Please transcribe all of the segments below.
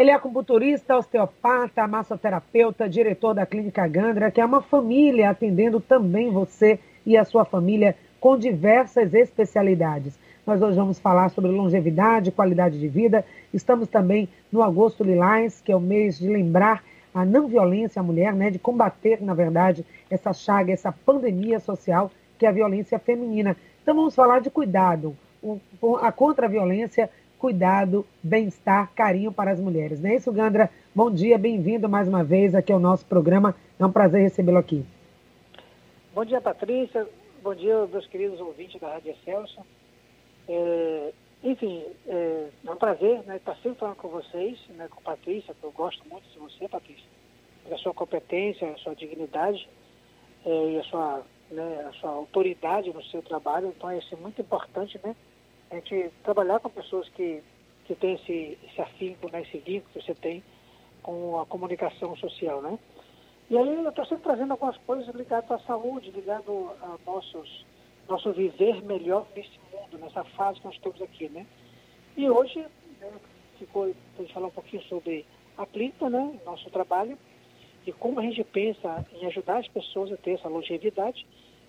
Ele é acupunturista, osteopata, massoterapeuta, diretor da Clínica Gandra, que é uma família atendendo também você e a sua família com diversas especialidades. Nós hoje vamos falar sobre longevidade, qualidade de vida. Estamos também no Agosto Lilás, que é o mês de lembrar a não violência à mulher, né, de combater, na verdade, essa chaga, essa pandemia social que é a violência feminina. Então vamos falar de cuidado, a contra a violência, cuidado, bem-estar, carinho para as mulheres. Não é isso, Gandra? Bom dia, bem-vindo mais uma vez aqui ao nosso programa. É um prazer recebê-lo aqui. Bom dia, Patrícia. Bom dia, meus queridos ouvintes da Rádio Celso. É, enfim, é, é, um prazer né, estar sempre falando com vocês, né, com Patrícia, que eu gosto muito de você, Patrícia, pela sua competência, a sua dignidade é, e a sua, né, a sua autoridade no seu trabalho. Então, é é muito importante, né? A gente trabalhar com pessoas que, que têm esse, esse afinco, né, esse vínculo que você tem com a comunicação social, né? E aí eu estou sempre trazendo algumas coisas ligadas à saúde, ligado a nossos, nosso viver melhor nesse mundo, nessa fase que nós estamos aqui, né? E hoje né, ficou para falar um pouquinho sobre a clínica, né? Nosso trabalho e como a gente pensa em ajudar as pessoas a ter essa longevidade.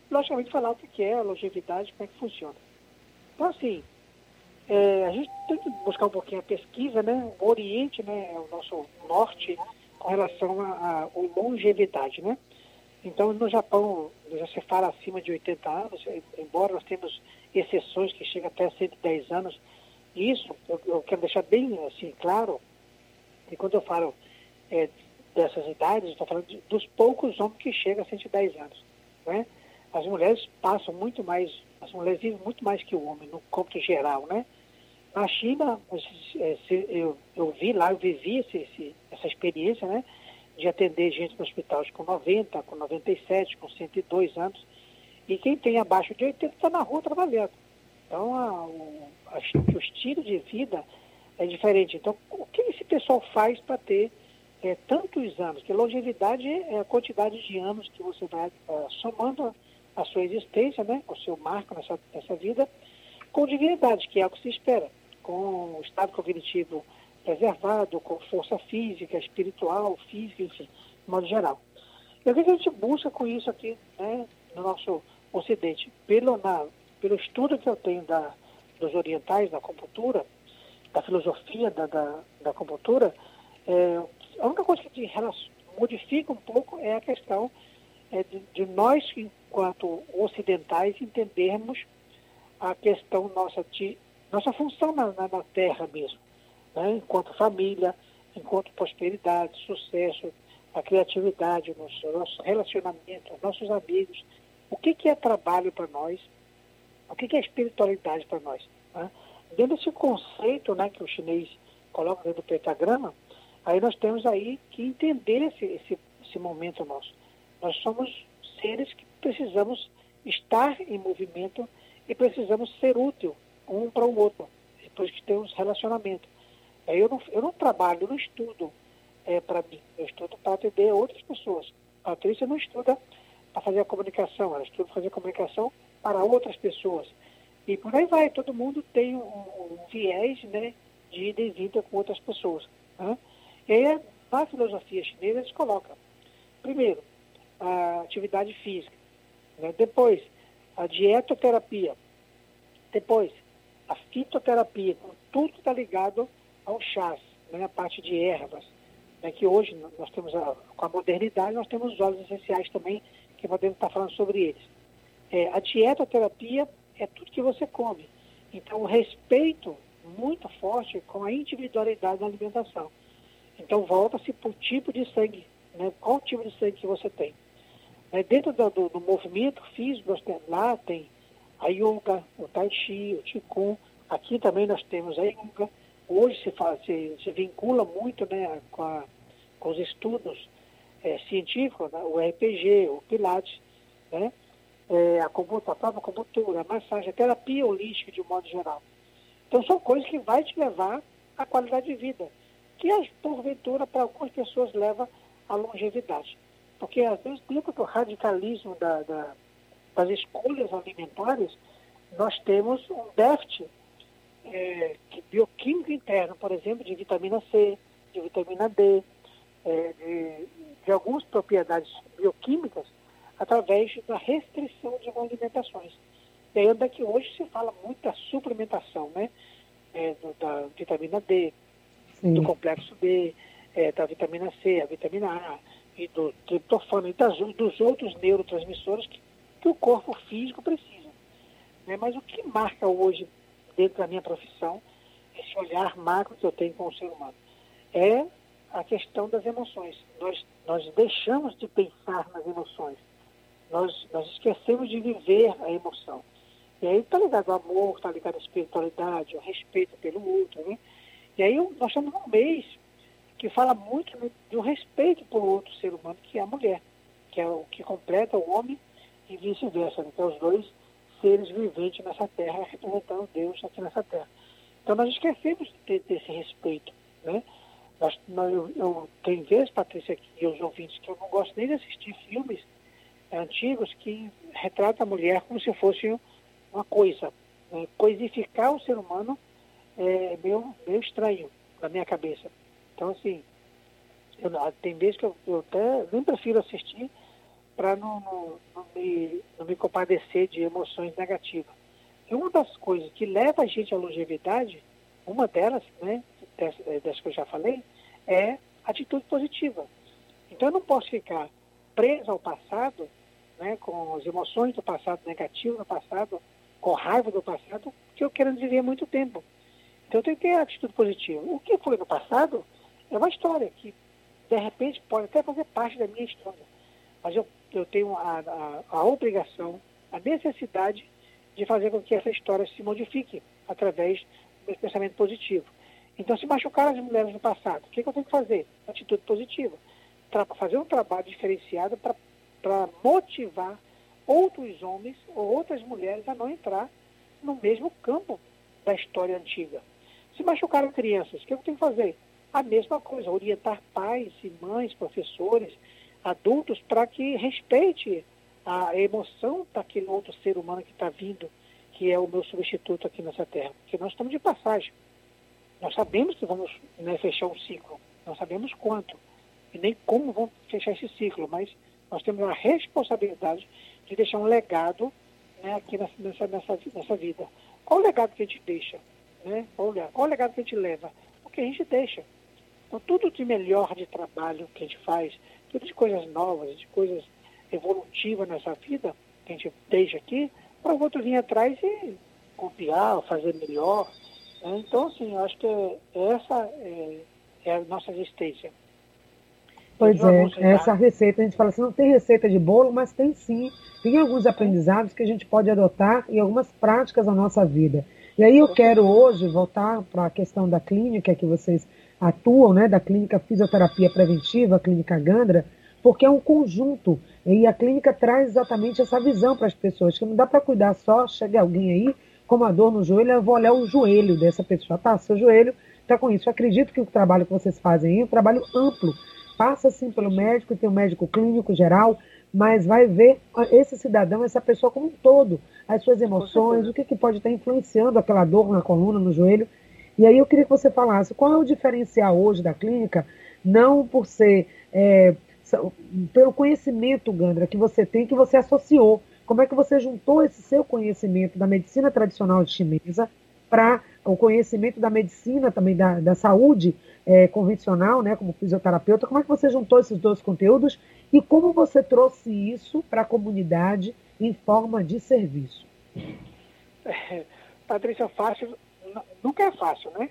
Logicamente falar o que é a longevidade, como é que funciona. Então assim, é, a gente tem que buscar um pouquinho a pesquisa, né? O Oriente, né? O nosso norte com relação à longevidade, né? Então, no Japão, já se fala acima de 80 anos, embora nós temos exceções que chegam até 110 anos. Isso, eu, eu quero deixar bem assim claro, que quando eu falo é, dessas idades, estou falando de, dos poucos homens que chegam a 110 anos. Né? As mulheres passam muito mais, as mulheres vivem muito mais que o homem, no cômputo geral, né? Na China, é, eu, eu vi lá, eu vivi esse, esse, essa experiência, né? De atender gente no hospital com 90, com 97, com 102 anos. E quem tem abaixo de 80 está na rua trabalhando. Então, a, o, a, o estilo de vida é diferente. Então, o que esse pessoal faz para ter é, tantos anos? Que longevidade é a quantidade de anos que você vai é, somando a, a, sua existência, né? O seu marco nessa, nessa vida, com dignidade, que é o que se espera com o estado cognitivo preservado, com força física, espiritual, física, enfim, de modo geral. E o que a gente busca com isso aqui né, no nosso Ocidente? Pelo, na, pelo estudo que eu tenho da, dos orientais, da acupuntura, da filosofia da, da, da acupuntura, é, a única coisa que modifica um pouco é a questão é, de, de nós, enquanto ocidentais, entendermos a questão nossa de nossa função na, na, na Terra mesmo, né? enquanto família, enquanto prosperidade, sucesso, a criatividade, o nosso, nosso relacionamento, nossos amigos. O que, que é trabalho para nós? O que, que é espiritualidade para nós? Né? Dentro desse conceito né, que o chinês coloca dentro do pentagrama, aí nós temos aí que entender esse, esse, esse momento nosso. Nós somos seres que precisamos estar em movimento e precisamos ser útil um para o outro, depois que temos relacionamento. Aí eu não, eu não trabalho, eu não estudo é, para mim, eu estudo para atender outras pessoas. A Patrícia não estuda para fazer a comunicação, ela estuda para fazer a comunicação para outras pessoas. E por aí vai, todo mundo tem um, um viés né, de ida e vinda com outras pessoas. Né? E aí, na filosofia chinesa, eles colocam, primeiro, a atividade física, né? depois, a dietoterapia, depois, a fitoterapia, tudo está ligado ao chás, né, a parte de ervas, né, que hoje nós temos, a, com a modernidade, nós temos os óleos essenciais também, que podemos estar falando sobre eles. É, a dietoterapia é tudo que você come. Então, o respeito muito forte com a individualidade da alimentação. Então, volta-se para o tipo de sangue, né, qual tipo de sangue que você tem. É, dentro do, do, do movimento físico, lá tem a yoga, o tai chi, o qigong. Aqui também nós temos a yoga. Hoje se, faz, se, se vincula muito né, com, a, com os estudos é, científicos, né, o RPG, o Pilates, né, é, a, a própria acupuntura, a massagem, a terapia holística de um modo geral. Então são coisas que vai te levar à qualidade de vida, que porventura para algumas pessoas leva à longevidade. Porque às vezes dentro radicalismo da, da das escolhas alimentares, nós temos um déficit é, bioquímico interno, por exemplo, de vitamina C, de vitamina D, é, de, de algumas propriedades bioquímicas através da restrição de alimentações. E é que hoje se fala muito da suplementação, né? É, do, da vitamina D, Sim. do complexo B, é, da vitamina C, a vitamina A, e do triptofano e das, dos outros neurotransmissores que, que o corpo físico precisa. Né? Mas o que marca hoje, dentro da minha profissão, esse olhar macro que eu tenho com o ser humano, é a questão das emoções. Nós, nós deixamos de pensar nas emoções. Nós, nós esquecemos de viver a emoção. E aí está ligado ao amor, está ligado à espiritualidade, ao respeito pelo outro. Né? E aí nós estamos num mês que fala muito do respeito por outro ser humano, que é a mulher, que é o que completa o homem e vice-versa, que é os dois seres viventes nessa terra, representando Deus aqui nessa terra. Então nós esquecemos de ter, ter esse respeito. Né? Nós, nós, eu, eu tenho vezes, Patrícia, e os ouvintes, que eu não gosto nem de assistir filmes antigos que retratam a mulher como se fosse uma coisa. Né? Coisificar o ser humano é meio, meio estranho na minha cabeça. Então, assim, eu, tem vezes que eu, eu até nem prefiro assistir para não, não, não, me, não me compadecer de emoções negativas. E uma das coisas que leva a gente à longevidade, uma delas, né, dessas, dessas que eu já falei, é atitude positiva. Então eu não posso ficar preso ao passado, né, com as emoções do passado negativo do passado, com raiva do passado, que eu quero viver muito tempo. Então eu tenho que ter atitude positiva. O que foi no passado é uma história que, de repente, pode até fazer parte da minha história. Mas eu, eu tenho a, a, a obrigação, a necessidade de fazer com que essa história se modifique através do pensamento positivo. Então, se machucaram as mulheres no passado, o que, que eu tenho que fazer? Atitude positiva. Tra fazer um trabalho diferenciado para motivar outros homens ou outras mulheres a não entrar no mesmo campo da história antiga. Se machucaram crianças, o que eu tenho que fazer? a mesma coisa, orientar pais e mães, professores, adultos, para que respeite a emoção daquele outro ser humano que está vindo, que é o meu substituto aqui nessa terra. Porque nós estamos de passagem. Nós sabemos que vamos né, fechar um ciclo, não sabemos quanto e nem como vamos fechar esse ciclo, mas nós temos a responsabilidade de deixar um legado né, aqui nessa, nessa, nessa vida. Qual o legado que a gente deixa? Né? Qual, qual o legado que a gente leva? O que a gente deixa. Então, tudo de melhor de trabalho que a gente faz, tudo de coisas novas, de coisas evolutivas nessa vida, que a gente deixa aqui, para o outro vir atrás e copiar, fazer melhor. Né? Então, assim, eu acho que essa é, é a nossa existência. Pois é, essa receita, a gente fala assim, não tem receita de bolo, mas tem sim. Tem alguns aprendizados que a gente pode adotar e algumas práticas na nossa vida. E aí eu quero hoje voltar para a questão da clínica que vocês atuam, né, da Clínica Fisioterapia Preventiva, a Clínica Gandra, porque é um conjunto. E a clínica traz exatamente essa visão para as pessoas, que não dá para cuidar só, chega alguém aí com uma dor no joelho, eu vou olhar o joelho dessa pessoa, tá, seu joelho está com isso. Eu acredito que o trabalho que vocês fazem aí é um trabalho amplo, passa sim pelo médico, tem o um médico clínico geral, mas vai ver esse cidadão, essa pessoa como um todo, as suas emoções, o que, que pode estar influenciando aquela dor na coluna, no joelho, e aí eu queria que você falasse qual é o diferencial hoje da clínica, não por ser é, pelo conhecimento, Gandra, que você tem, que você associou. Como é que você juntou esse seu conhecimento da medicina tradicional chinesa para o conhecimento da medicina também da, da saúde é, convencional, né, como fisioterapeuta? Como é que você juntou esses dois conteúdos e como você trouxe isso para a comunidade em forma de serviço? É, Patrícia, fácil nunca é fácil, né?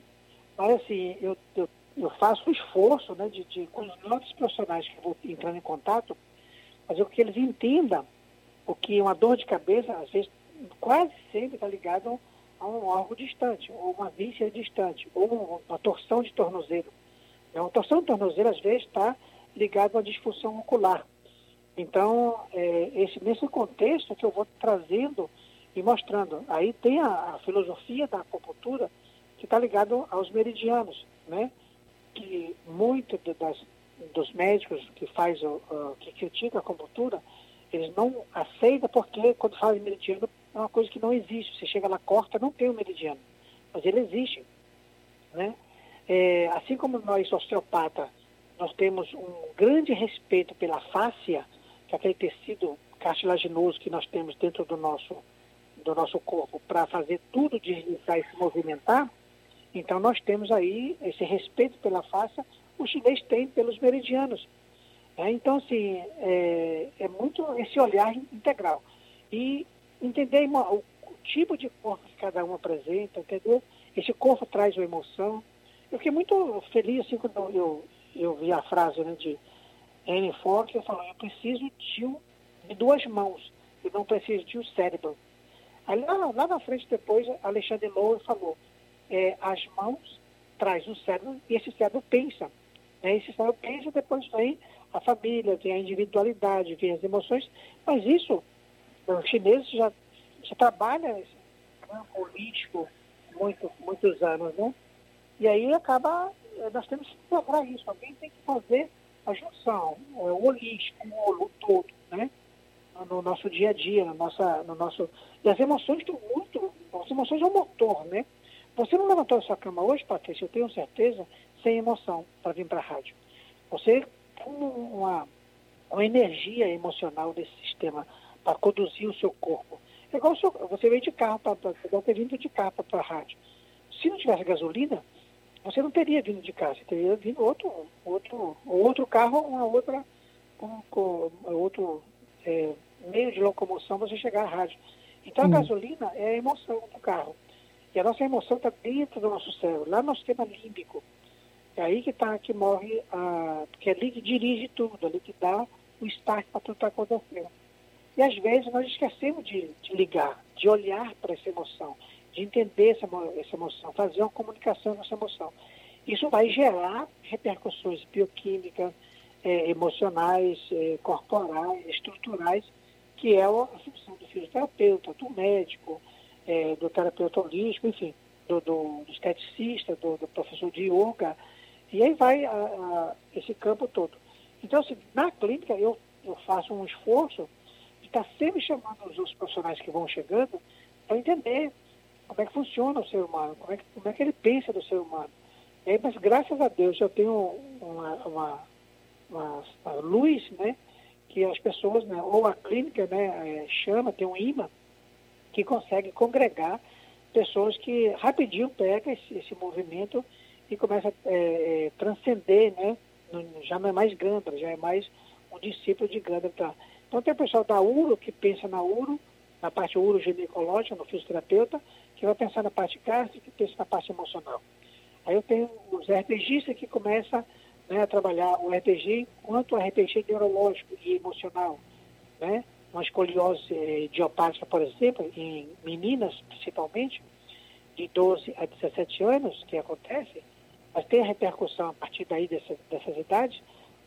Mas assim, eu, eu, eu faço o esforço né, de, de, com os novos profissionais que vou entrando em contato, fazer com que eles entendam o que uma dor de cabeça, às vezes, quase sempre está ligado a um órgão distante, ou uma víscera distante, ou uma torção de tornozelo. Né, uma torção de tornozelo, às vezes, está ligado a uma disfunção ocular. Então, é, esse, nesse contexto que eu vou trazendo e mostrando. Aí tem a, a filosofia da acupuntura que está ligado aos meridianos, né? Que muito de, das, dos médicos que faz o, que critica a acupuntura, eles não aceitam porque quando de meridiano é uma coisa que não existe. Você chega lá, corta, não tem o um meridiano, mas ele existe, né? É, assim como nós, osteopata, nós temos um grande respeito pela fáscia, que é aquele tecido cartilaginoso que nós temos dentro do nosso, do nosso corpo para fazer tudo deslizar e se movimentar, então nós temos aí esse respeito pela fáscia, o chinês tem pelos meridianos. É, então, assim, é, é, muito esse olhar integral. E entender o, tipo de corpo que cada um apresenta, entendeu? Esse corpo traz uma emoção. Eu fiquei muito feliz assim quando eu, eu vi a frase né, de Anne Ford, que falou, eu preciso de, um, de duas mãos, eu não preciso de um cérebro. Aí lá, lá na frente depois, Alexandre Lowe falou, é, as mãos traz o cérebro e esse cérebro pensa. Né? Esse cérebro pensa, depois vem a família, vem a individualidade, vem as emoções, mas isso, os chineses já, já trabalham esse campo político muito, muitos anos, né? E aí acaba, nós temos que integrar isso, alguém tem que fazer a junção, é, o holístico, o todo, né? No nosso dia a dia, no, nossa, no nosso. E as emoções estão muito. As emoções é o motor, né? Você não levantou a sua cama hoje, Patrícia, eu tenho certeza, sem emoção para vir para a rádio. Você com uma, uma energia emocional desse sistema para conduzir o seu corpo. É igual seu, você veio de carro, para ter vindo de carro para a rádio. Se não tivesse gasolina, você não teria vindo de carro, você teria vindo outro, outro, outro carro, uma outra, um, um, outro é, meio de locomoção você chegar à rádio. Então a hum. gasolina é a emoção do carro. E a nossa emoção está dentro do nosso cérebro, lá no sistema límbico. É aí que tá, que morre, a, que é ali que dirige tudo, ali que dá o start para tudo estar tá acontecendo. E às vezes nós esquecemos de, de ligar, de olhar para essa emoção, de entender essa, essa emoção, fazer uma comunicação com essa emoção. Isso vai gerar repercussões bioquímicas, é, emocionais, é, corporais, estruturais, que é a função do fisioterapeuta, do médico, é, do terapeuta holístico, enfim, do, do, do esteticista, do, do, professor de yoga, e aí vai a, a, esse campo todo. Então, assim, na clínica, eu, eu faço um esforço de estar sempre chamando os, os profissionais que vão chegando para entender como é que funciona o ser humano, como é que, como é que ele pensa do ser humano. aí, mas graças a Deus eu tenho uma, uma, uma, uma luz, né, que as pessoas, né, ou a clínica né, é, chama, tem um imã, que consegue congregar pessoas que rapidinho pegam esse, esse movimento e começa a é, é, transcender, né? já não é mais Gandra, já é mais um discípulo de Gandra. Tá? Então tem o pessoal da URO que pensa na URO, na parte uroginecológica, no fisioterapeuta, que vai pensar na parte gástrica, que pensa na parte emocional. Aí eu tenho os RPGistas que começam né, a trabalhar o RPG quanto o RPG neurológico e emocional, né? Uma escoliose eh, idiopática, por exemplo, em meninas principalmente, de 12 a 17 anos, que acontece, mas tem a repercussão a partir daí dessa, dessas idades,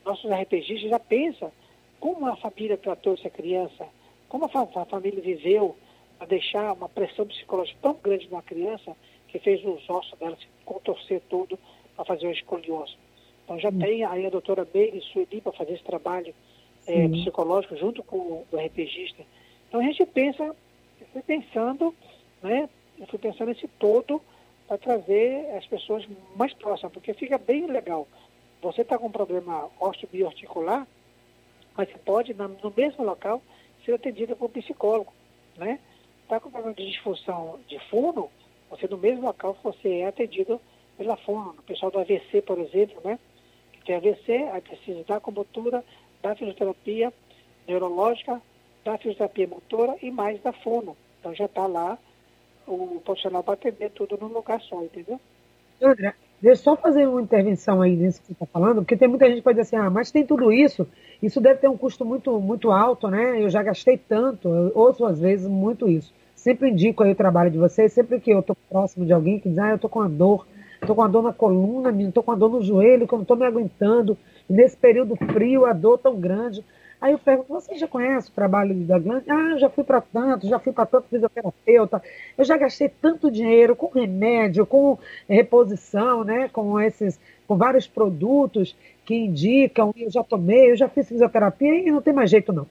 nossos RPGistas já pensam como a família tratou essa criança, como a, fa a família viveu a deixar uma pressão psicológica tão grande numa criança que fez os ossos dela se contorcer todo para fazer uma escoliose. Então já hum. tem aí a doutora Meire Sueli para fazer esse trabalho é, psicológico junto com o RPGista. Então a gente pensa, eu fui pensando, né, eu fui pensando nesse todo para trazer as pessoas mais próximas, porque fica bem legal. Você está com um problema osteobioarticular, mas você pode, no mesmo local, ser atendido por um psicólogo, né? Está com problema de disfunção de fono, você no mesmo local você é atendido pela fono. O pessoal do AVC, por exemplo, né? Tem AVC, aí precisa da acupuntura, da fisioterapia neurológica, da fisioterapia motora e mais da fono. Então já está lá o profissional para atender tudo num lugar só, entendeu? André, deixa eu só fazer uma intervenção aí nisso que você está falando, porque tem muita gente que pode dizer assim, ah, mas tem tudo isso, isso deve ter um custo muito, muito alto, né? Eu já gastei tanto, eu ouço às vezes muito isso. Sempre indico aí o trabalho de vocês, sempre que eu estou próximo de alguém que diz, ah, eu estou com uma dor, estou com uma dor na coluna, estou com uma dor no joelho, que eu não estou me aguentando, e nesse período frio, a dor tão grande. Aí eu pergunto, você já conhece o trabalho da Glande? Ah, já fui para tanto, já fui para tanto fisioterapeuta, eu já gastei tanto dinheiro com remédio, com reposição, né? Com esses, com vários produtos que indicam, eu já tomei, eu já fiz fisioterapia e não tem mais jeito não.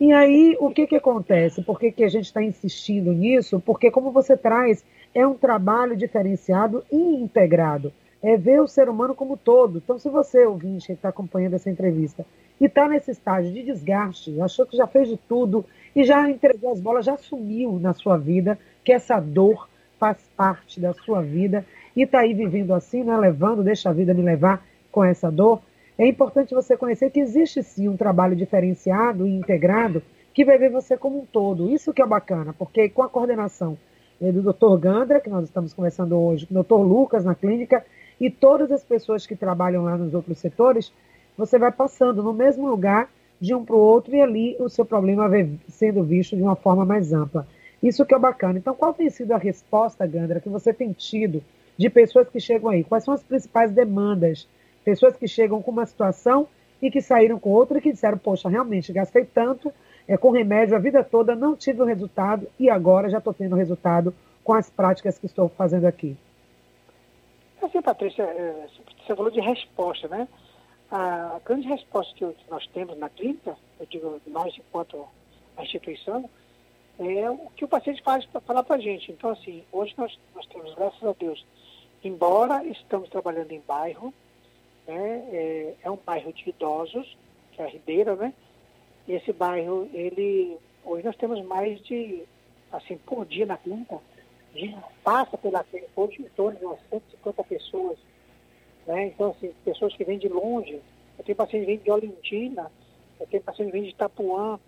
E aí, o que, que acontece? Por que, que a gente está insistindo nisso? Porque, como você traz, é um trabalho diferenciado e integrado. é ver o ser humano como todo. Então, se você, ouvinte, que está acompanhando essa entrevista, e está nesse estágio de desgaste, achou que já fez de tudo e já entregou as bolas, já assumiu na sua vida que essa dor faz parte da sua vida e está aí vivendo assim, né, levando, deixa a vida me levar com essa dor, é importante você conhecer que existe sim um trabalho diferenciado e integrado que vai ver você como um todo. Isso que é bacana, porque com a coordenação né, do Dr. Gandra, que nós estamos conversando hoje, o Dr. Lucas na clínica, e todas as pessoas que trabalham lá nos outros setores, você vai passando no mesmo lugar de um para o outro e ali o seu problema vai sendo visto de uma forma mais ampla. Isso que é bacana. Então, qual tem sido a resposta, Gandra, que você tem tido de pessoas que chegam aí? Quais são as principais demandas Pessoas que chegam com uma situação e que saíram com outra e que disseram, poxa, realmente gastei tanto é, com remédio a vida toda, não tive o resultado e agora já estou tendo resultado com as práticas que estou fazendo aqui. Assim, Patrícia, é, você falou de resposta, né? A grande resposta que nós temos na clínica, eu digo nós enquanto instituição, é o que o paciente faz para falar para a gente. Então, assim, hoje nós, nós temos, graças a Deus, embora estamos trabalhando em bairro, né? É, é, um bairro de idosos, que é a Ribeira, né? E esse bairro, ele, hoje nós temos mais de, assim, por dia na clínica, passa pela clínica hoje em torno de umas 150 pessoas, né? Então, assim, pessoas que vêm de longe, eu tenho paciente que vem de Olintina, eu tenho paciente que vem de Itapuã,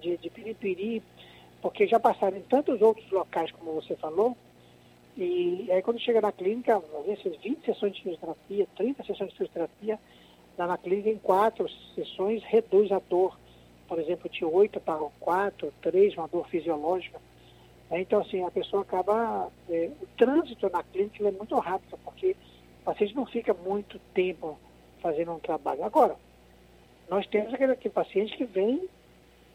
de, de Piripiri, porque já passaram em tantos outros locais, como você falou, e aí quando chega na clínica, às vezes 20 sessões de fisioterapia, 30 sessões de fisioterapia, lá na clínica em quatro sessões reduz a dor. Por exemplo, de 8 para 4, 3, uma dor fisiológica. É, então, assim, a pessoa acaba. É, o trânsito na clínica é muito rápido, porque o paciente não fica muito tempo fazendo um trabalho. Agora, nós temos aquele, aquele paciente que vem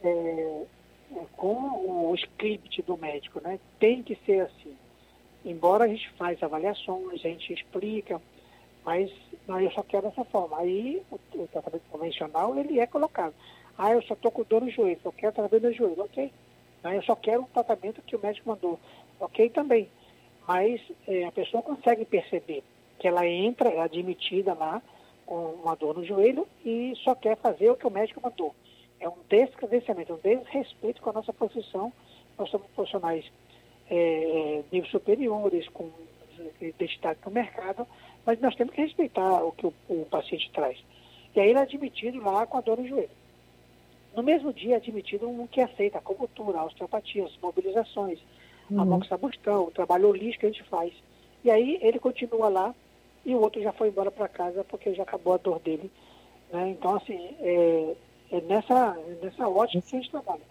é, é com o script do médico, né? Tem que ser assim embora a gente faz avaliações, a gente explica, mas não, eu só quero dessa forma. Aí o, o, tratamento convencional ele é colocado. Ah, eu só estou com dor no joelho, eu quero tratamento no joelho, ok. Ah, eu só quero o tratamento que o médico mandou, ok também. Mas é, a pessoa consegue perceber que ela entra, é admitida lá com uma dor no joelho e só quer fazer o que o médico mandou. É um descredenciamento, um desrespeito com a nossa profissão. Nós somos profissionais é, níveis superiores, com identidade no mercado, mas nós temos que respeitar o que o, o, paciente traz. E aí ele é admitido lá com a dor no joelho. No mesmo dia é admitido um que aceita a acupuntura, a osteopatia, as mobilizações, uhum. a moxabustão, o trabalho holístico que a gente faz. E aí ele continua lá e o outro já foi embora para casa porque já acabou a dor dele. Né? Então, assim, é, é nessa, nessa ótica que a gente trabalha.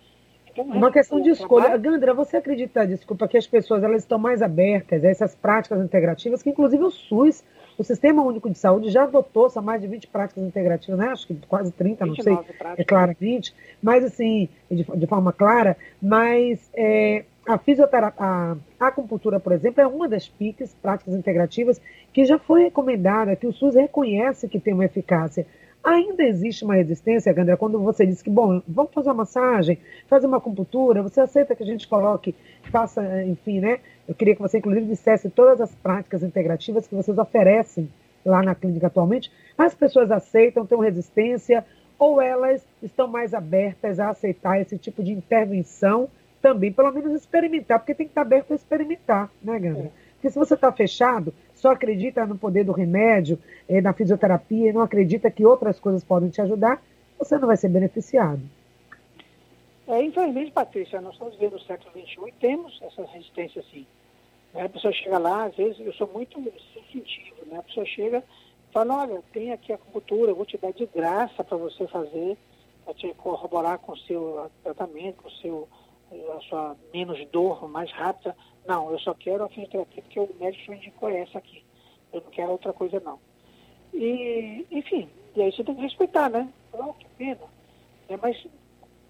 Uma questão de escolha. Gandra, você acredita, desculpa, que as pessoas elas estão mais abertas a essas práticas integrativas, que inclusive o SUS, o Sistema Único de Saúde, já adotou são mais de 20 práticas integrativas, né? Acho que quase 30, não sei, práticas. é claramente, mas assim, de, de forma clara, mas é, a fisioterapia, a, a acupuntura, por exemplo, é uma das PICs, práticas integrativas, que já foi recomendada, que o SUS reconhece que tem uma eficácia. Ainda existe uma resistência, Gandra, quando você diz que, bom, vamos fazer uma massagem, fazer uma acupuntura, você aceita que a gente coloque, faça, enfim, né? Eu queria que você, inclusive, dissesse todas as práticas integrativas que vocês oferecem lá na clínica atualmente. As pessoas aceitam, têm resistência, ou elas estão mais abertas a aceitar esse tipo de intervenção também, pelo menos experimentar, porque tem que estar aberto a experimentar, né, Gandra? É. Porque se você está fechado, só acredita no poder do remédio, eh, na fisioterapia, e não acredita que outras coisas podem te ajudar, você não vai ser beneficiado. É, infelizmente, Patrícia, nós estamos vivendo o século XXI e temos essa resistência sim. Né? A pessoa chega lá, às vezes, eu sou muito sensitivo, né? A pessoa chega e fala, olha, tem aqui a acupuntura, eu vou te dar de graça para você fazer, para te corroborar com o seu tratamento, com o seu, a sua menos dor, mais rápida. Não, eu só quero a fisioterapia porque o médico indicou essa aqui. Eu não quero outra coisa, não. E, enfim, e aí você tem que respeitar, né? Oh, que pena. É, mas,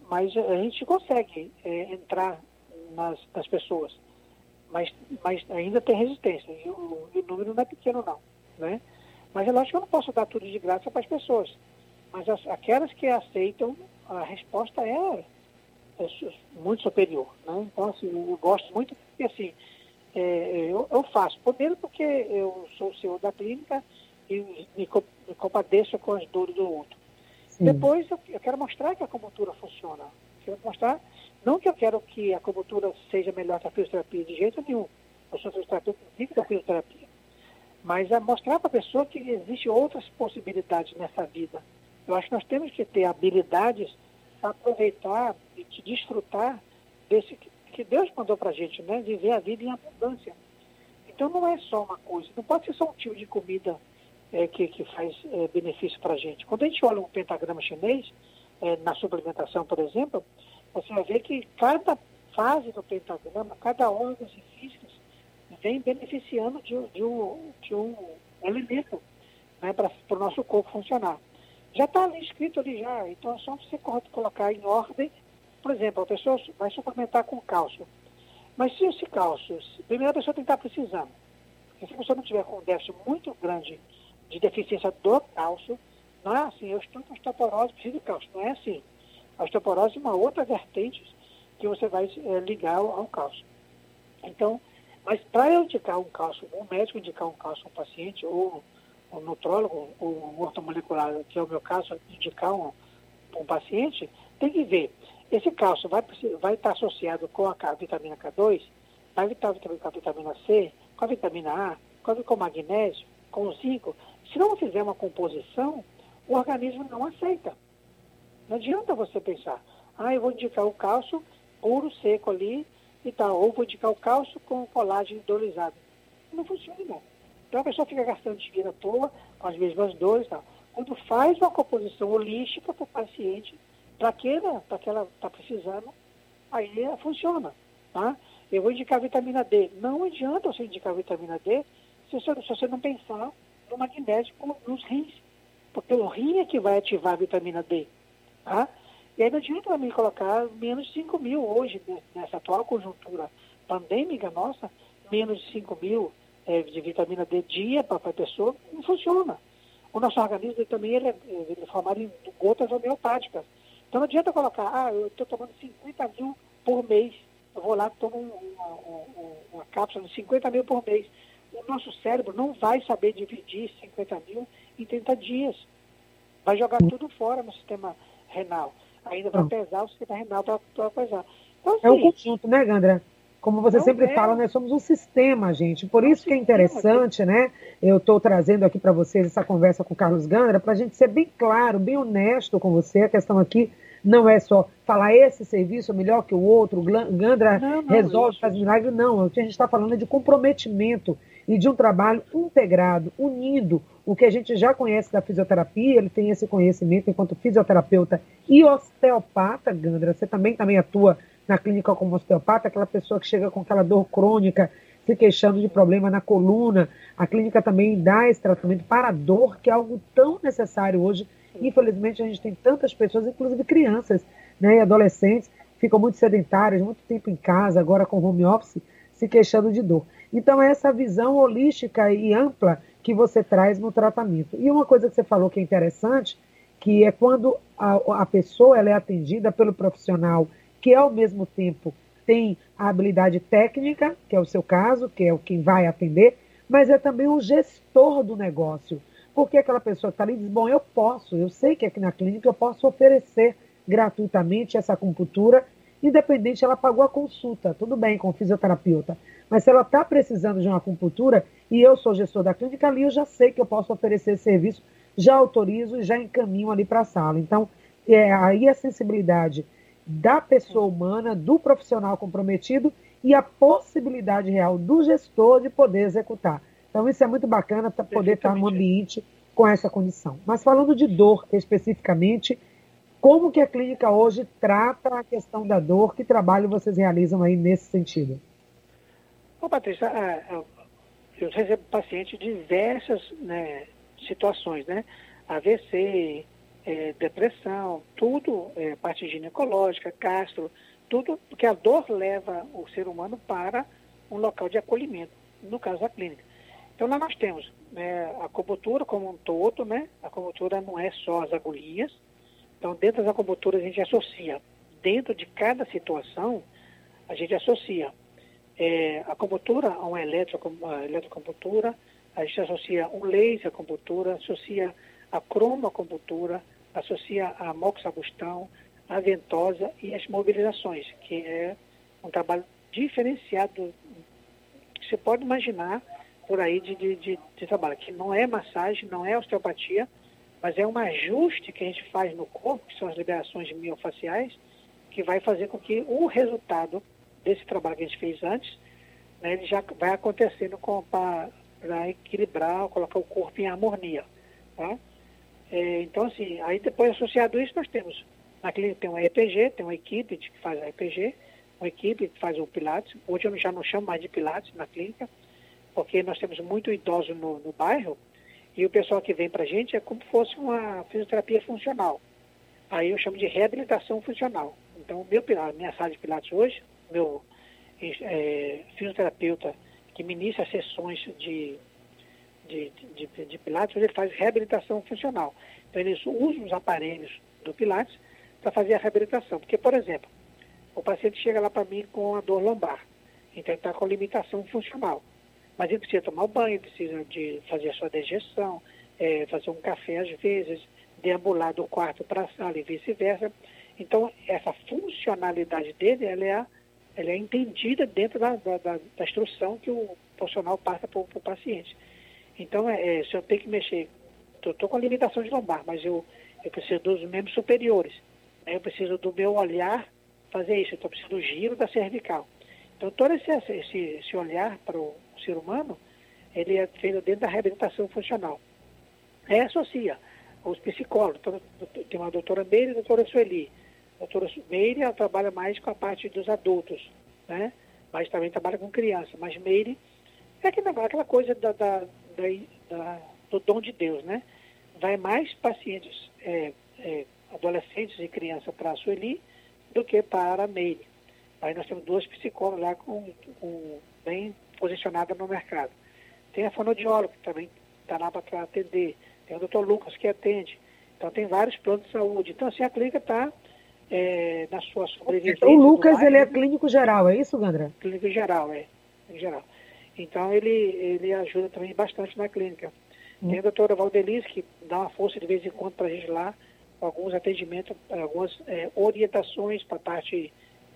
mas a gente consegue é, entrar nas, nas pessoas. Mas, mas ainda tem resistência. E o, o, número não é pequeno, não. Né? Mas é lógico que eu não posso dar tudo de graça para as pessoas. Mas as, aquelas que aceitam, a resposta é muito superior. Né? Então, assim, eu gosto muito, porque assim, é, eu, eu, faço. Primeiro porque eu sou o senhor da clínica e me, me compadeço com as dores do outro. Sim. Depois eu, eu, quero mostrar que a acupuntura funciona. Quero mostrar, não que eu quero que a acupuntura seja melhor que a fisioterapia, de jeito nenhum. Eu sou fisioterapeuta, vivo da fisioterapia. Mas é mostrar para a pessoa que existem outras possibilidades nessa vida. Eu acho que nós temos que ter habilidades aproveitar e desfrutar desse que Deus mandou para a gente, né? Viver a vida em abundância. Então não é só uma coisa, não pode ser só um tipo de comida é, que, que faz é, benefício para a gente. Quando a gente olha um pentagrama chinês, é, na suplementação, por exemplo, você vai ver que cada fase do pentagrama, cada órgão físico vem beneficiando de, de, um, de um alimento né, para o nosso corpo funcionar. Já está ali escrito ali já, então é só você colocar em ordem. Por exemplo, a pessoa vai suplementar com cálcio. Mas se esse cálcio, primeiro a pessoa tem que estar precisando. Porque se a pessoa não tiver com um déficit muito grande de deficiência do cálcio, não é assim, eu estou com osteoporose, preciso de cálcio. Não é assim. A osteoporose é uma outra vertente que você vai é, ligar ao, ao cálcio. Então, mas para eu indicar um cálcio, um médico indicar um cálcio a um paciente, ou um nutrólogo, ou um ortomolecular, que é o meu caso, indicar um, um paciente, tem que ver. Esse cálcio vai, vai estar associado com a vitamina K2, vai estar com a vitamina C, com a vitamina A, com, com o magnésio, com o zinco. Se não fizer uma composição, o organismo não aceita. Não adianta você pensar, ah, eu vou indicar o cálcio puro, seco ali, e tal, ou vou indicar o cálcio com colágeno hidrolisado. Não funciona. Então a pessoa fica gastando dinheiro à toa, com as mesmas dores tal. Quando faz uma composição holística para o paciente, para que ela está precisando, aí funciona. Tá? Eu vou indicar vitamina D. Não adianta você indicar vitamina D se você, se você não pensar no magnésio nos rins. Porque o rim é que vai ativar a vitamina D. Tá? E aí não adianta me colocar menos de 5 mil hoje, né, nessa atual conjuntura pandêmica nossa, menos de 5 mil é, de vitamina D dia para a pessoa, não funciona. O nosso organismo também ele é, ele é formado em gotas homeopáticas. Então não adianta colocar, ah, eu estou tomando 50 mil por mês. Eu vou lá e tomo uma, uma, uma, cápsula de 50 mil por mês. O nosso cérebro não vai saber dividir 50 mil em 30 dias. Vai jogar tudo fora no sistema renal ainda vai pesar o sistema renal para pesar. Então, assim, é um conjunto, né, Gandra? Como você sempre é. fala, nós somos um sistema, gente. Por isso que é interessante, né? Eu estou trazendo aqui para vocês essa conversa com o Carlos Gandra, para a gente ser bem claro, bem honesto com você. A questão aqui não é só falar esse serviço é melhor que o outro, Gandra não, não, resolve, isso. faz milagre. Não, o que a gente está falando é de comprometimento e de um trabalho integrado, unido. O que a gente já conhece da fisioterapia, ele tem esse conhecimento enquanto fisioterapeuta e osteopata, Gandra. Você também, também atua na clínica como osteopata, aquela pessoa que chega com aquela dor crônica, se queixando de problema na coluna. A clínica também dá esse tratamento para a dor, que é algo tão necessário hoje. Infelizmente, a gente tem tantas pessoas, inclusive crianças né, e adolescentes, ficam muito sedentárias, muito tempo em casa, agora com home office, se queixando de dor. Então, é essa visão holística e ampla que você traz no tratamento. E uma coisa que você falou que é interessante, que é quando a, a pessoa ela é atendida pelo profissional que, ao mesmo tempo, tem a habilidade técnica, que é o seu caso, que é o quem vai atender, mas é também o gestor do negócio. Porque aquela pessoa que está ali diz, bom, eu posso, eu sei que aqui na clínica eu posso oferecer gratuitamente essa acupuntura, independente ela pagou a consulta, tudo bem com o fisioterapeuta. Mas se ela está precisando de uma acupuntura e eu sou gestor da clínica, ali eu já sei que eu posso oferecer esse serviço, já autorizo e já encaminho ali para a sala. Então, é, aí a sensibilidade da pessoa humana, do profissional comprometido e a possibilidade real do gestor de poder executar. Então, isso é muito bacana para poder estar no ambiente com essa condição. Mas falando de dor especificamente, como que a clínica hoje trata a questão da dor? Que trabalho vocês realizam aí nesse sentido? Bom, Patrícia, eu recebo pacientes de diversas né, situações, né? AVC, é, depressão, tudo, é, parte ginecológica, castro, tudo, porque a dor leva o ser humano para um local de acolhimento, no caso da clínica. Então lá nós temos né, a acupuntura como um todo, né? A acupuntura não é só as agulhinhas. Então dentro das acupunturas a gente associa, dentro de cada situação, a gente associa é, acupuntura a uma eletroacupuntura, a gente associa um laser acupuntura, associa a cromoacupuntura, associa a moxabustão, a ventosa e as mobilizações, que é um trabalho diferenciado que você pode imaginar por aí de, de, de, de trabalho, que não é massagem, não é osteopatia, mas é um ajuste que a gente faz no corpo, que são as liberações miofaciais, que vai fazer com que o resultado desse trabalho que a gente fez antes, né, ele já vai acontecendo para equilibrar, colocar o corpo em harmonia. Tá? É, então, assim, aí depois associado a isso, nós temos, na clínica tem uma EPG, tem uma equipe que faz a EPG, uma equipe que faz o Pilates. Hoje eu já não chamo mais de Pilates na clínica, porque nós temos muito idoso no, no bairro, e o pessoal que vem para a gente é como se fosse uma fisioterapia funcional. Aí eu chamo de reabilitação funcional. Então, meu, a minha sala de Pilates hoje, meu é, fisioterapeuta que ministra sessões de, de, de, de, Pilates, ele faz reabilitação funcional. Então, eles usam os aparelhos do Pilates para fazer a reabilitação. Porque, por exemplo, o paciente chega lá para mim com a dor lombar. Então, ele está com limitação funcional. Mas ele precisa tomar banho, precisa de fazer a sua digestão, é, fazer um café às vezes, deambular do quarto para a sala e vice-versa. Então, essa funcionalidade dele, ela é, ela é entendida dentro da, da, da instrução que o profissional passa para o paciente. Então, é, é, se eu tenho que mexer, eu estou com limitação de lombar, mas eu, eu preciso dos membros superiores. Né? Eu preciso do meu olhar fazer isso, então eu do giro da cervical. Então, todo esse, esse, esse olhar para o ser humano, ele é feito dentro da reabilitação funcional. Aí associa os psicólogos, então, tem uma doutora Meire e a doutora Sueli. A doutora Meire ela trabalha mais com a parte dos adultos, né? mas também trabalha com criança. Mas Meire é aquela, aquela coisa da, da, da, da, do dom de Deus, né? Vai mais pacientes, é, é, adolescentes e crianças para a Sueli do que para a Meire. Aí nós temos duas psicólogas lá com, com bem posicionada no mercado. Tem a fonoaudióloga, que também está lá para atender. Tem o doutor Lucas, que atende. Então, tem vários planos de saúde. Então, assim, a clínica está é, na sua sobrevivência. O Lucas, ele é clínico geral, é isso, Gandra? Clínico geral, é. Em geral. Então, ele, ele ajuda também bastante na clínica. Hum. Tem a doutora Valdeliz, que dá uma força de vez em quando para a gente lá, alguns atendimentos, algumas é, orientações para a parte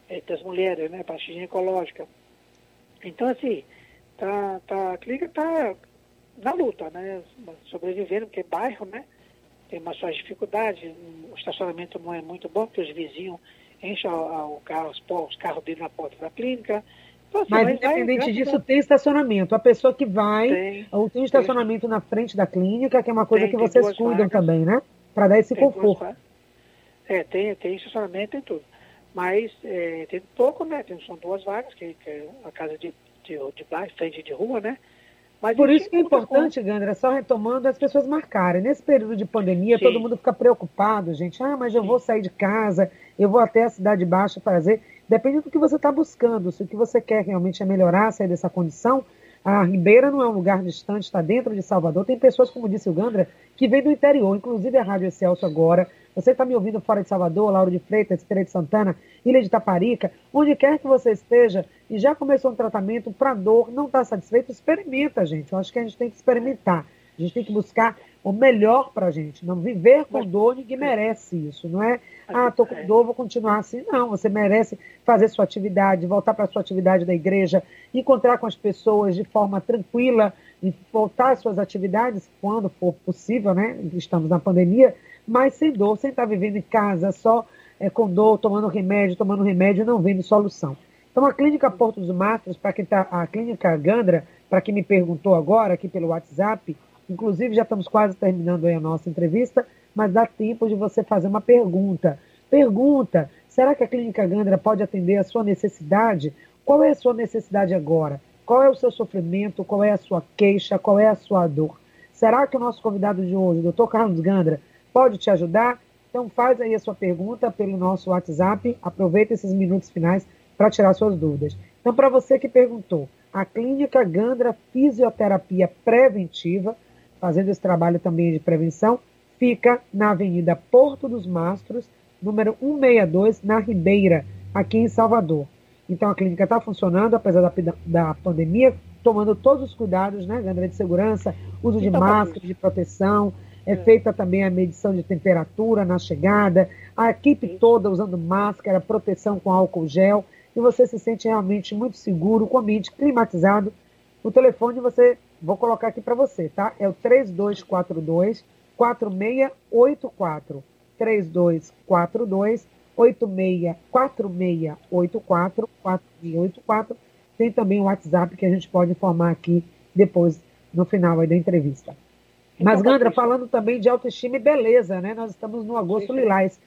é, das mulheres, né, parte ginecológica. Então, assim, tá, tá, a clínica está na luta, né, sobrevivendo, porque é bairro, né, tem umas suas dificuldades, o estacionamento não é muito bom, porque os vizinhos enchem o carro, os carros dele na porta da clínica, assim, mas, independente vai, disso, tem estacionamento. A pessoa que vai, tem, ou tem estacionamento tem. na frente da clínica, que é uma coisa tem, que vocês cuidam vagas, também, né? Para dar esse conforto. É, tem, tem estacionamento, tem tudo. Mas é, tem pouco, né? Tem, são duas vagas, que, que é a casa de, de, de baixo, frente de rua, né? Mas Por isso que é importante, com... Gandra, só retomando, as pessoas marcarem. Nesse período de pandemia, Sim. todo mundo fica preocupado, gente. Ah, mas eu Sim. vou sair de casa, eu vou até a Cidade Baixa fazer. Depende do que você está buscando. Se o que você quer realmente é melhorar, sair dessa condição, a Ribeira não é um lugar distante, está dentro de Salvador. Tem pessoas, como disse o Gandra, que vêm do interior, inclusive a Rádio Excelso agora você está me ouvindo fora de Salvador, Lauro de Freitas, Estrela de Santana, Ilha de Taparica, onde quer que você esteja e já começou um tratamento para dor, não está satisfeito, experimenta, gente. Eu acho que a gente tem que experimentar. A gente tem que buscar o melhor para a gente. Não viver com dor, ninguém merece isso. Não é, ah, estou com dor, vou continuar assim. Não, você merece fazer sua atividade, voltar para a sua atividade da igreja, encontrar com as pessoas de forma tranquila e voltar às suas atividades quando for possível, né? Estamos na pandemia, mas sem dor, sem estar vivendo em casa, só é, com dor, tomando remédio, tomando remédio, não vendo solução. Então, a Clínica Porto dos Matos, para quem está, a Clínica Gandra, para quem me perguntou agora aqui pelo WhatsApp, inclusive já estamos quase terminando a nossa entrevista, mas dá tempo de você fazer uma pergunta. Pergunta: será que a Clínica Gandra pode atender a sua necessidade? Qual é a sua necessidade agora? Qual é o seu sofrimento? Qual é a sua queixa? Qual é a sua dor? Será que o nosso convidado de hoje, o Dr. Carlos Gandra, pode te ajudar? Então faz aí a sua pergunta pelo nosso WhatsApp, aproveita esses minutos finais para tirar suas dúvidas. Então, para você que perguntou, a Clínica Gandra Fisioterapia Preventiva, fazendo esse trabalho também de prevenção, fica na Avenida Porto dos Mastros, número 162, na Ribeira, aqui em Salvador. Então a clínica está funcionando, apesar da, da pandemia, tomando todos os cuidados, né, Gandra, de segurança, uso de então, máscara, de proteção, é, é, feita também a medição de temperatura na chegada, a equipe toda usando máscara, proteção com álcool gel, e você se sente realmente muito seguro, com o ambiente climatizado. O telefone você, vou colocar aqui para você, tá? É o 3242 4684. 3242 4684 4684. Tem também o WhatsApp que a gente pode informar aqui depois, no final aí da entrevista. Mas, então, Gandra, falando também de autoestima e beleza, né? Nós estamos no agosto lilás.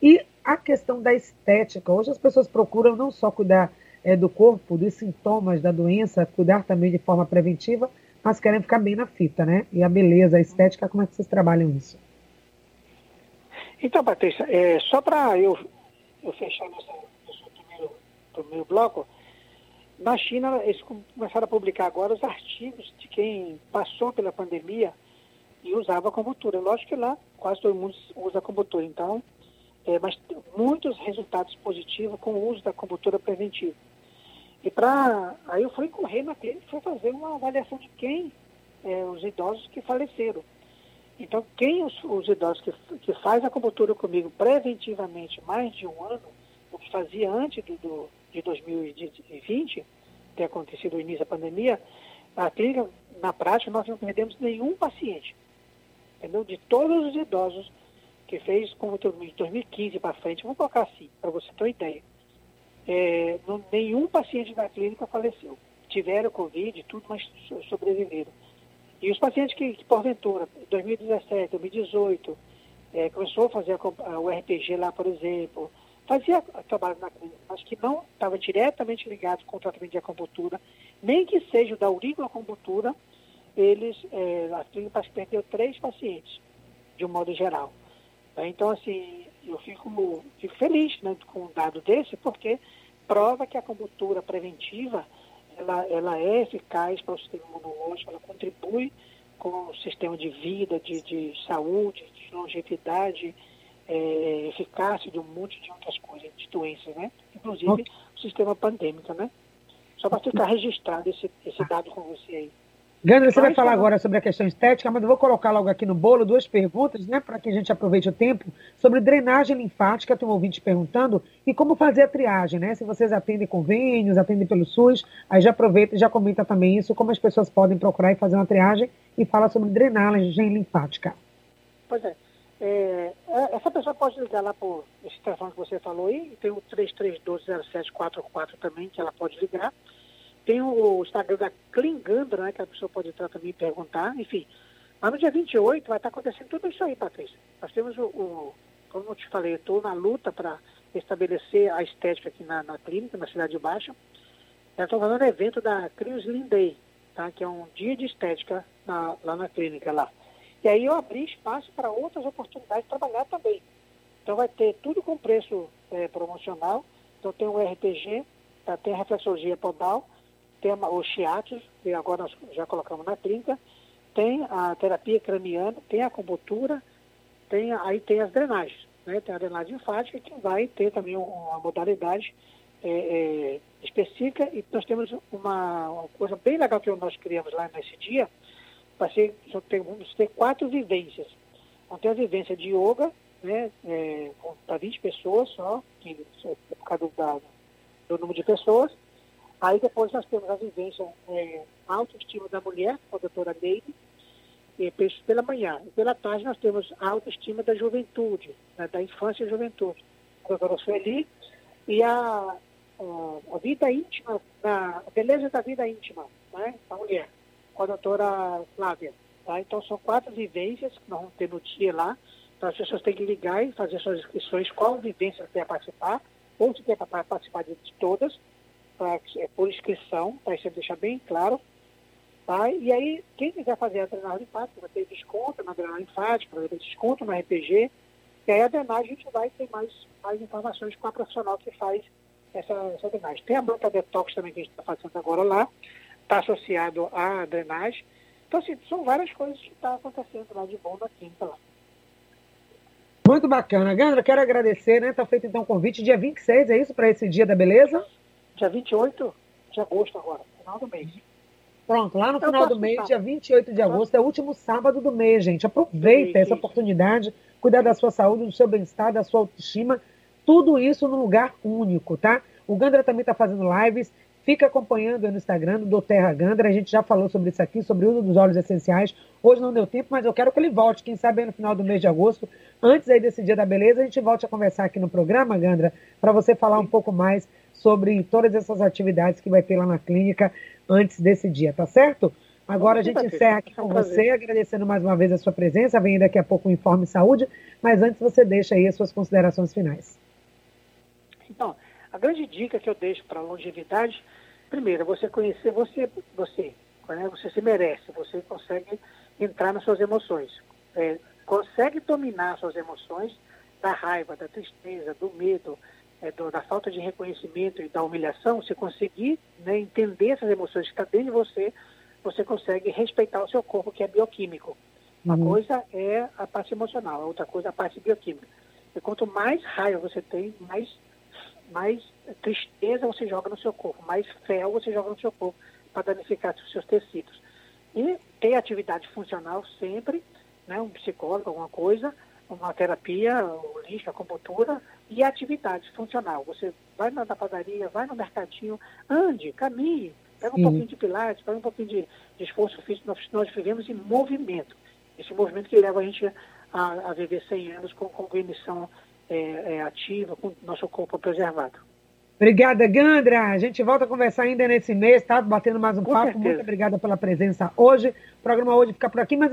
E a questão da estética. Hoje as pessoas procuram não só cuidar é, do corpo, dos sintomas da doença, cuidar também de forma preventiva, mas querem ficar bem na fita, né? E a beleza, a estética, como é que vocês trabalham isso? Então, Patrícia, é, só para eu, eu fechar nossa, nosso primeiro, primeiro bloco, na China eles começaram a publicar agora os artigos de quem passou pela pandemia e usava acupuntura. Lógico que lá quase todo mundo usa acupuntura, então, é, mas muitos resultados positivos com o uso da acupuntura preventiva. E para aí eu fui correr na clínica fui fazer uma avaliação de quem é, os idosos que faleceram. Então, quem os, os idosos que, que faz acupuntura comigo preventivamente mais de um ano, o que fazia antes do, do de 2020, ter acontecido o início da pandemia, a clínica, na prática, nós não perdemos nenhum paciente entendeu? De todos os idosos que fez como de 2015 para frente, vamos colocar assim, para você ter uma ideia. É, não, nenhum paciente da clínica faleceu. Tiveram Covid tudo, mas sobreviveram. E os pacientes que, que porventura, 2017, 2018, é, começou a fazer a, o RPG lá, por exemplo, fazia trabalho na clínica, mas que não estava diretamente ligado com o tratamento de acupuntura, nem que seja o da auriculoacupuntura, eles, é, a clínica perdeu três pacientes, de um modo geral. Tá? Então, assim, eu fico, fico feliz né, com um dado desse, porque prova que a acupuntura preventiva ela, ela é eficaz para o sistema imunológico, ela contribui com o sistema de vida, de, de saúde, de longevidade, é, eficácia de um monte de outras coisas, de doenças, né? Inclusive o sistema pandêmico, né? Só para ficar registrado esse, esse dado com você aí. Gandra, você vai falar agora sobre a questão estética, mas eu vou colocar logo aqui no bolo duas perguntas, né, para que a gente aproveite o tempo, sobre drenagem linfática, tem um ouvinte perguntando, e como fazer a triagem, né? Se vocês atendem convênios, atendem pelo SUS, aí já aproveita e já comenta também isso, como as pessoas podem procurar e fazer uma triagem, e fala sobre drenagem linfática. Pois é. é, é essa pessoa pode ligar lá por esse telefone que você falou aí, tem o 33120744 também, que ela pode ligar. Tem o Instagram da Klingandra, né, que a pessoa pode entrar também e perguntar, enfim. Mas no dia 28 vai estar acontecendo tudo isso aí, Patrícia. Nós temos o, o como eu te falei, eu estou na luta para estabelecer a estética aqui na, na clínica, na Cidade Baixa. Estou fazendo evento da Crios Day, tá? que é um dia de estética na, lá na clínica lá. E aí eu abri espaço para outras oportunidades de trabalhar também. Então vai ter tudo com preço é, promocional. Então tem o RPG, tá? tem a reflexologia podal, tem o shiatsu, que agora nós já colocamos na clínica, tem a terapia craniana, tem a acupuntura, tem, aí tem as drenagens, né? tem a drenagem linfática, que vai ter também uma modalidade é, é, específica, e nós temos uma, uma, coisa bem legal que nós criamos lá nesse dia, vai ser, vamos ter quatro vivências. Vamos ter a vivência de yoga, né, é, para 20 pessoas só, que, por causa do, do número de pessoas, Aí depois nós temos a vivência é, autoestima da mulher, com a doutora Neide, e pela manhã. E pela tarde nós temos a autoestima da juventude, né, da infância e juventude, com a doutora Sueli, e a, a, a, vida íntima, a beleza da vida íntima, né, da mulher, com a doutora Flávia. Tá? Então são quatro vivências que nós vamos ter no dia lá, então as pessoas têm que ligar e fazer suas inscrições, qual vivência quer participar, ou se quer participar de todas, pra, é por inscrição, para isso deixar bem claro. Tá? E aí, quem quiser fazer a drenagem linfática, vai ter desconto na drenagem linfática, vai ter desconto no RPG. E aí a drenagem a gente vai ter mais, mais informações com a profissional que faz essa, essa drenagem. Tem a banca detox também que a gente está fazendo agora lá, está associado à drenagem. Então, assim, são várias coisas que estão tá acontecendo lá de bom na quinta lá. Muito bacana. Gandra, quero agradecer, né? Está feito então o convite dia 26, é isso, para esse dia da beleza? Dia 28 de agosto agora, final do mês. Pronto, lá no Eu final do mês, dia 28 de agosto, é o último sábado do mês, gente. Aproveita essa oportunidade, cuidar da sua saúde, do seu bem-estar, da sua autoestima. Tudo isso num lugar único, tá? O Gandra também está fazendo lives. Fica acompanhando no Instagram do Terra Gandra. A gente já falou sobre isso aqui, sobre o uso dos óleos essenciais. Hoje não deu tempo, mas eu quero que ele volte. Quem sabe aí no final do mês de agosto, antes aí desse dia da beleza, a gente volte a conversar aqui no programa, Gandra, para você falar um pouco mais sobre todas essas atividades que vai ter lá na clínica antes desse dia, tá certo? Agora a gente encerra aqui com você, agradecendo mais uma vez a sua presença. Vem daqui a pouco o Informe Saúde, mas antes você deixa aí as suas considerações finais. Então, a grande dica que eu deixo para a longevidade, primeiro, você conhecer você, você, né? você se merece, você consegue entrar nas suas emoções, é, consegue dominar suas emoções da raiva, da tristeza, do medo, é, do, da falta de reconhecimento e da humilhação, você conseguir né, entender essas emoções que estão tá dentro de você, você consegue respeitar o seu corpo, que é bioquímico. Uma uhum. coisa é a parte emocional, a outra coisa é a parte bioquímica. E quanto mais raiva você tem, mais mais tristeza você joga no seu corpo, mais fel você joga no seu corpo para danificar os seus tecidos. E ter atividade funcional sempre, né, um psicólogo, alguma coisa, uma terapia holística, acupuntura e atividade funcional. Você vai na padaria, vai no mercadinho, ande, caminhe, pega um Sim. pouquinho de pilates, pega um pouquinho de, de esforço físico. Nós, nós vivemos em movimento. Esse movimento que leva a gente a, a viver 100 anos com cognição é, é, ativa, com nosso corpo preservado. Obrigada, Gandra. A gente volta a conversar ainda nesse mês, tá? Batendo mais um com papo. Certeza. Muito obrigada pela presença hoje. O programa hoje fica por aqui, mas a